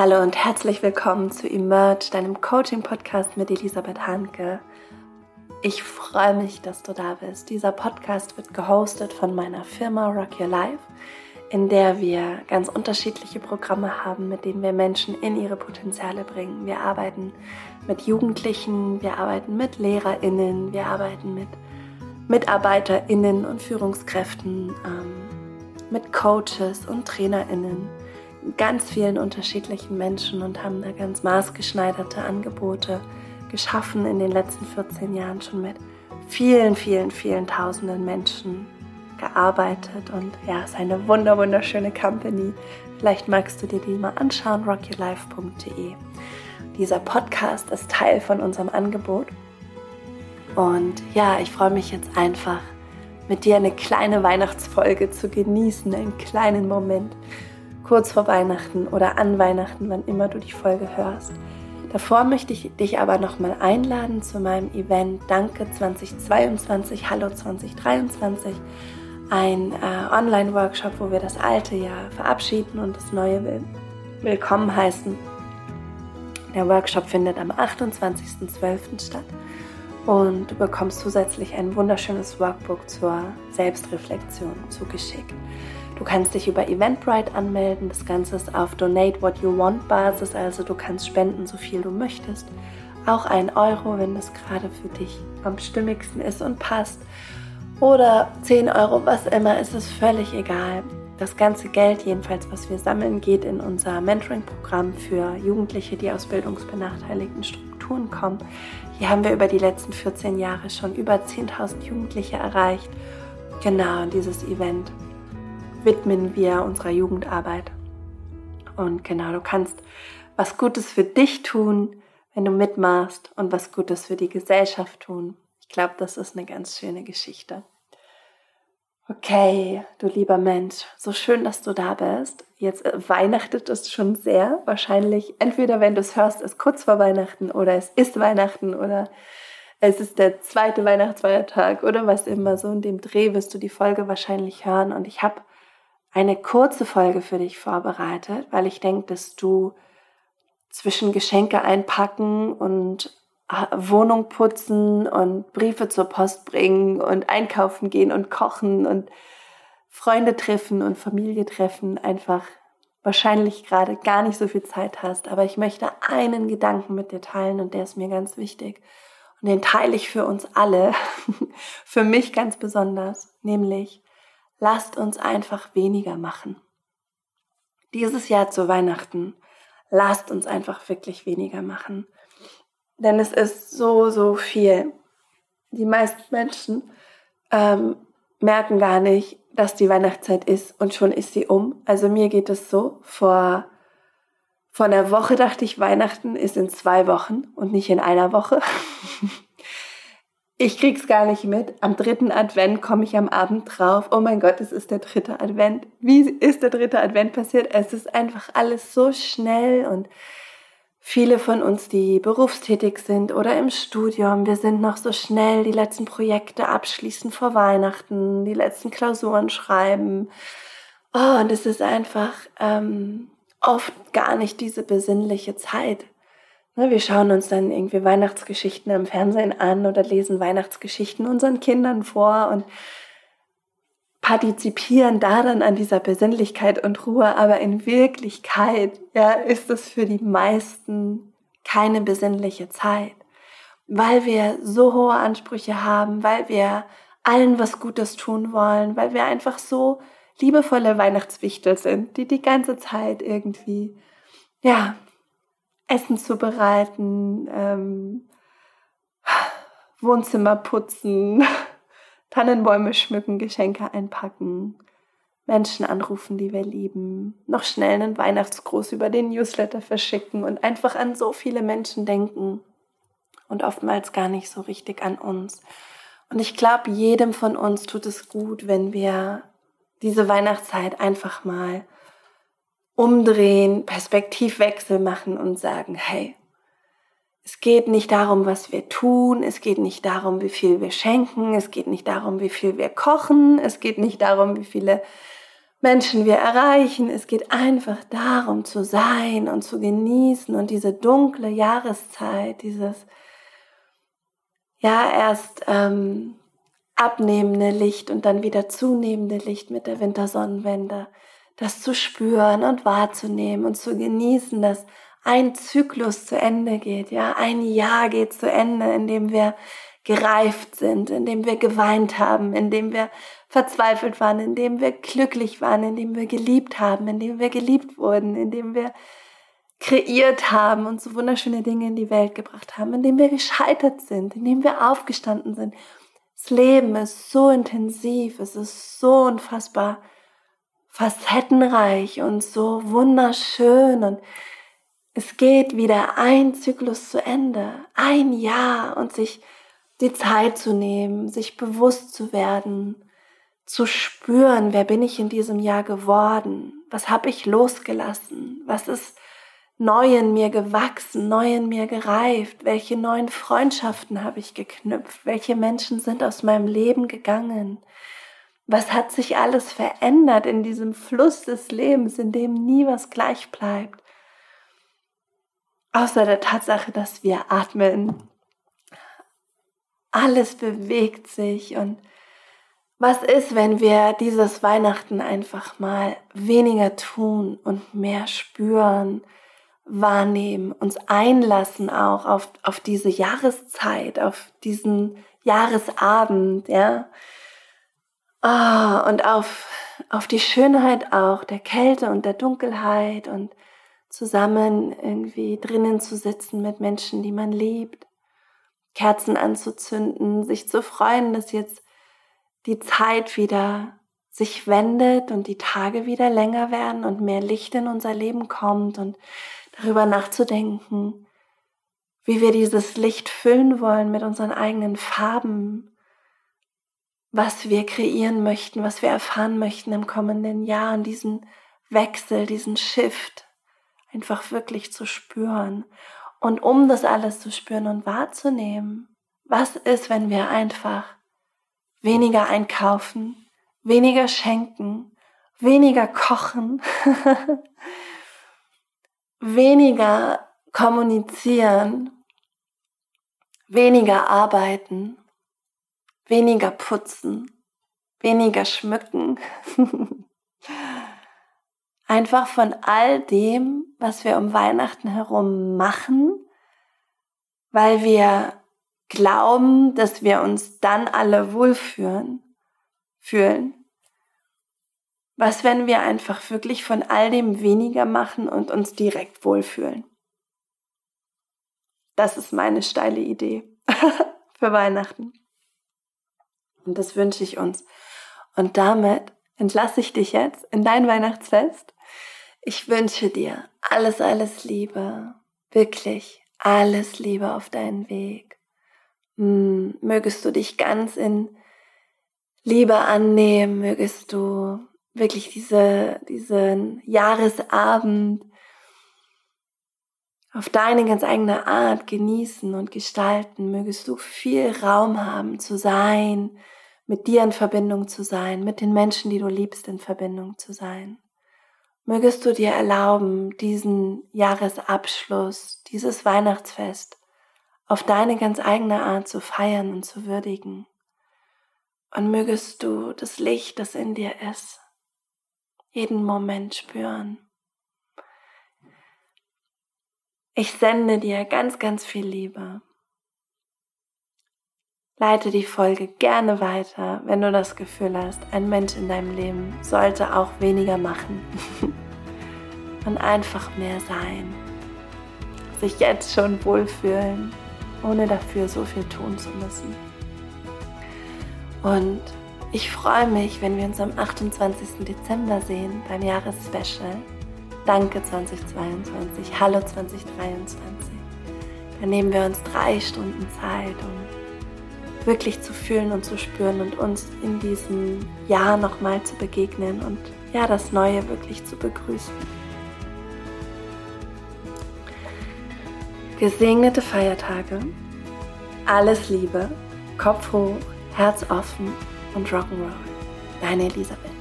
Hallo und herzlich willkommen zu Emerge, deinem Coaching-Podcast mit Elisabeth Hanke. Ich freue mich, dass du da bist. Dieser Podcast wird gehostet von meiner Firma Rock Your Life, in der wir ganz unterschiedliche Programme haben, mit denen wir Menschen in ihre Potenziale bringen. Wir arbeiten mit Jugendlichen, wir arbeiten mit LehrerInnen, wir arbeiten mit MitarbeiterInnen und Führungskräften, ähm, mit Coaches und TrainerInnen ganz vielen unterschiedlichen Menschen und haben da ganz maßgeschneiderte Angebote geschaffen in den letzten 14 Jahren schon mit vielen, vielen, vielen tausenden Menschen gearbeitet und ja, es ist eine wunder, wunderschöne Company. Vielleicht magst du dir die mal anschauen, rockylife.de. Dieser Podcast ist Teil von unserem Angebot und ja, ich freue mich jetzt einfach mit dir eine kleine Weihnachtsfolge zu genießen, einen kleinen Moment kurz vor Weihnachten oder an Weihnachten, wann immer du die Folge hörst. Davor möchte ich dich aber nochmal einladen zu meinem Event Danke 2022, Hallo 2023. Ein äh, Online-Workshop, wo wir das alte Jahr verabschieden und das neue will willkommen heißen. Der Workshop findet am 28.12. statt und du bekommst zusätzlich ein wunderschönes Workbook zur Selbstreflexion zugeschickt. Du kannst dich über Eventbrite anmelden. Das Ganze ist auf Donate What You Want Basis, also du kannst spenden, so viel du möchtest. Auch ein Euro, wenn das gerade für dich am stimmigsten ist und passt. Oder 10 Euro, was immer, ist es völlig egal. Das ganze Geld, jedenfalls, was wir sammeln, geht in unser Mentoring-Programm für Jugendliche, die aus bildungsbenachteiligten Strukturen kommen. Hier haben wir über die letzten 14 Jahre schon über 10.000 Jugendliche erreicht. Genau, dieses Event widmen wir unserer Jugendarbeit. Und genau, du kannst was Gutes für dich tun, wenn du mitmachst und was Gutes für die Gesellschaft tun. Ich glaube, das ist eine ganz schöne Geschichte. Okay, du lieber Mensch, so schön, dass du da bist. Jetzt äh, weihnachtet es schon sehr. Wahrscheinlich, entweder wenn du es hörst, ist kurz vor Weihnachten oder es ist Weihnachten oder es ist der zweite Weihnachtsfeiertag oder was immer. So in dem Dreh wirst du die Folge wahrscheinlich hören. Und ich habe eine kurze Folge für dich vorbereitet, weil ich denke, dass du zwischen Geschenke einpacken und äh, Wohnung putzen und Briefe zur Post bringen und einkaufen gehen und kochen und Freunde treffen und Familie treffen einfach wahrscheinlich gerade gar nicht so viel Zeit hast. Aber ich möchte einen Gedanken mit dir teilen und der ist mir ganz wichtig. Und den teile ich für uns alle, für mich ganz besonders, nämlich lasst uns einfach weniger machen. Dieses Jahr zu Weihnachten, lasst uns einfach wirklich weniger machen. Denn es ist so, so viel. Die meisten Menschen ähm, merken gar nicht, dass die Weihnachtszeit ist und schon ist sie um. Also mir geht es so, vor, vor einer Woche dachte ich, Weihnachten ist in zwei Wochen und nicht in einer Woche. Ich krieg's gar nicht mit. Am dritten Advent komme ich am Abend drauf. Oh mein Gott, es ist der dritte Advent. Wie ist der dritte Advent passiert? Es ist einfach alles so schnell und viele von uns, die berufstätig sind oder im Studium, wir sind noch so schnell die letzten Projekte abschließen vor Weihnachten, die letzten Klausuren schreiben. Oh, und es ist einfach ähm, oft gar nicht diese besinnliche Zeit. Wir schauen uns dann irgendwie Weihnachtsgeschichten im Fernsehen an oder lesen Weihnachtsgeschichten unseren Kindern vor und partizipieren daran an dieser Besinnlichkeit und Ruhe, aber in Wirklichkeit ja, ist es für die meisten keine besinnliche Zeit, weil wir so hohe Ansprüche haben, weil wir allen was Gutes tun wollen, weil wir einfach so liebevolle Weihnachtswichtel sind, die die ganze Zeit irgendwie ja Essen zubereiten, ähm, Wohnzimmer putzen, Tannenbäume schmücken, Geschenke einpacken, Menschen anrufen, die wir lieben, noch schnell einen Weihnachtsgruß über den Newsletter verschicken und einfach an so viele Menschen denken und oftmals gar nicht so richtig an uns. Und ich glaube, jedem von uns tut es gut, wenn wir diese Weihnachtszeit einfach mal umdrehen, Perspektivwechsel machen und sagen, hey, es geht nicht darum, was wir tun, es geht nicht darum, wie viel wir schenken, es geht nicht darum, wie viel wir kochen, es geht nicht darum, wie viele Menschen wir erreichen. Es geht einfach darum zu sein und zu genießen und diese dunkle Jahreszeit, dieses ja erst ähm, abnehmende Licht und dann wieder zunehmende Licht mit der Wintersonnenwende, das zu spüren und wahrzunehmen und zu genießen, dass ein Zyklus zu Ende geht, ja, ein Jahr geht zu Ende, in dem wir gereift sind, in dem wir geweint haben, in dem wir verzweifelt waren, in dem wir glücklich waren, in dem wir geliebt haben, in dem wir geliebt wurden, in dem wir kreiert haben und so wunderschöne Dinge in die Welt gebracht haben, in dem wir gescheitert sind, in dem wir aufgestanden sind. Das Leben ist so intensiv, es ist so unfassbar facettenreich und so wunderschön. Und es geht wieder ein Zyklus zu Ende, ein Jahr und sich die Zeit zu nehmen, sich bewusst zu werden, zu spüren, wer bin ich in diesem Jahr geworden, was habe ich losgelassen, was ist neu in mir gewachsen, neu in mir gereift, welche neuen Freundschaften habe ich geknüpft, welche Menschen sind aus meinem Leben gegangen, was hat sich alles verändert in diesem Fluss des Lebens, in dem nie was gleich bleibt, außer der Tatsache, dass wir atmen. Alles bewegt sich. Und was ist, wenn wir dieses Weihnachten einfach mal weniger tun und mehr spüren, wahrnehmen, uns einlassen auch auf, auf diese Jahreszeit, auf diesen Jahresabend, ja. Oh, und auf, auf die Schönheit auch der Kälte und der Dunkelheit und zusammen irgendwie drinnen zu sitzen mit Menschen, die man liebt Kerzen anzuzünden, sich zu freuen, dass jetzt die Zeit wieder sich wendet und die Tage wieder länger werden und mehr Licht in unser Leben kommt und darüber nachzudenken, wie wir dieses Licht füllen wollen mit unseren eigenen Farben, was wir kreieren möchten, was wir erfahren möchten im kommenden Jahr und diesen Wechsel, diesen Shift einfach wirklich zu spüren. Und um das alles zu spüren und wahrzunehmen, was ist, wenn wir einfach weniger einkaufen, weniger schenken, weniger kochen, weniger kommunizieren, weniger arbeiten, weniger putzen, weniger schmücken. Einfach von all dem, was wir um Weihnachten herum machen, weil wir glauben, dass wir uns dann alle wohlfühlen, fühlen. Was, wenn wir einfach wirklich von all dem weniger machen und uns direkt wohlfühlen? Das ist meine steile Idee für Weihnachten. Und das wünsche ich uns. Und damit entlasse ich dich jetzt in dein Weihnachtsfest ich wünsche dir alles, alles Liebe, wirklich alles Liebe auf deinen Weg. Hm, mögest du dich ganz in Liebe annehmen, mögest du wirklich diese, diesen Jahresabend auf deine ganz eigene Art genießen und gestalten, mögest du viel Raum haben zu sein, mit dir in Verbindung zu sein, mit den Menschen, die du liebst, in Verbindung zu sein. Mögest du dir erlauben, diesen Jahresabschluss, dieses Weihnachtsfest auf deine ganz eigene Art zu feiern und zu würdigen. Und mögest du das Licht, das in dir ist, jeden Moment spüren. Ich sende dir ganz, ganz viel Liebe. Leite die Folge gerne weiter, wenn du das Gefühl hast, ein Mensch in deinem Leben sollte auch weniger machen und einfach mehr sein. Sich jetzt schon wohlfühlen, ohne dafür so viel tun zu müssen. Und ich freue mich, wenn wir uns am 28. Dezember sehen beim Jahresspecial. Danke 2022, Hallo 2023. Da nehmen wir uns drei Stunden Zeit, um wirklich zu fühlen und zu spüren und uns in diesem Jahr nochmal zu begegnen und ja, das Neue wirklich zu begrüßen. Gesegnete Feiertage, alles Liebe, Kopf hoch, Herz offen und Rock'n'Roll. Deine Elisabeth.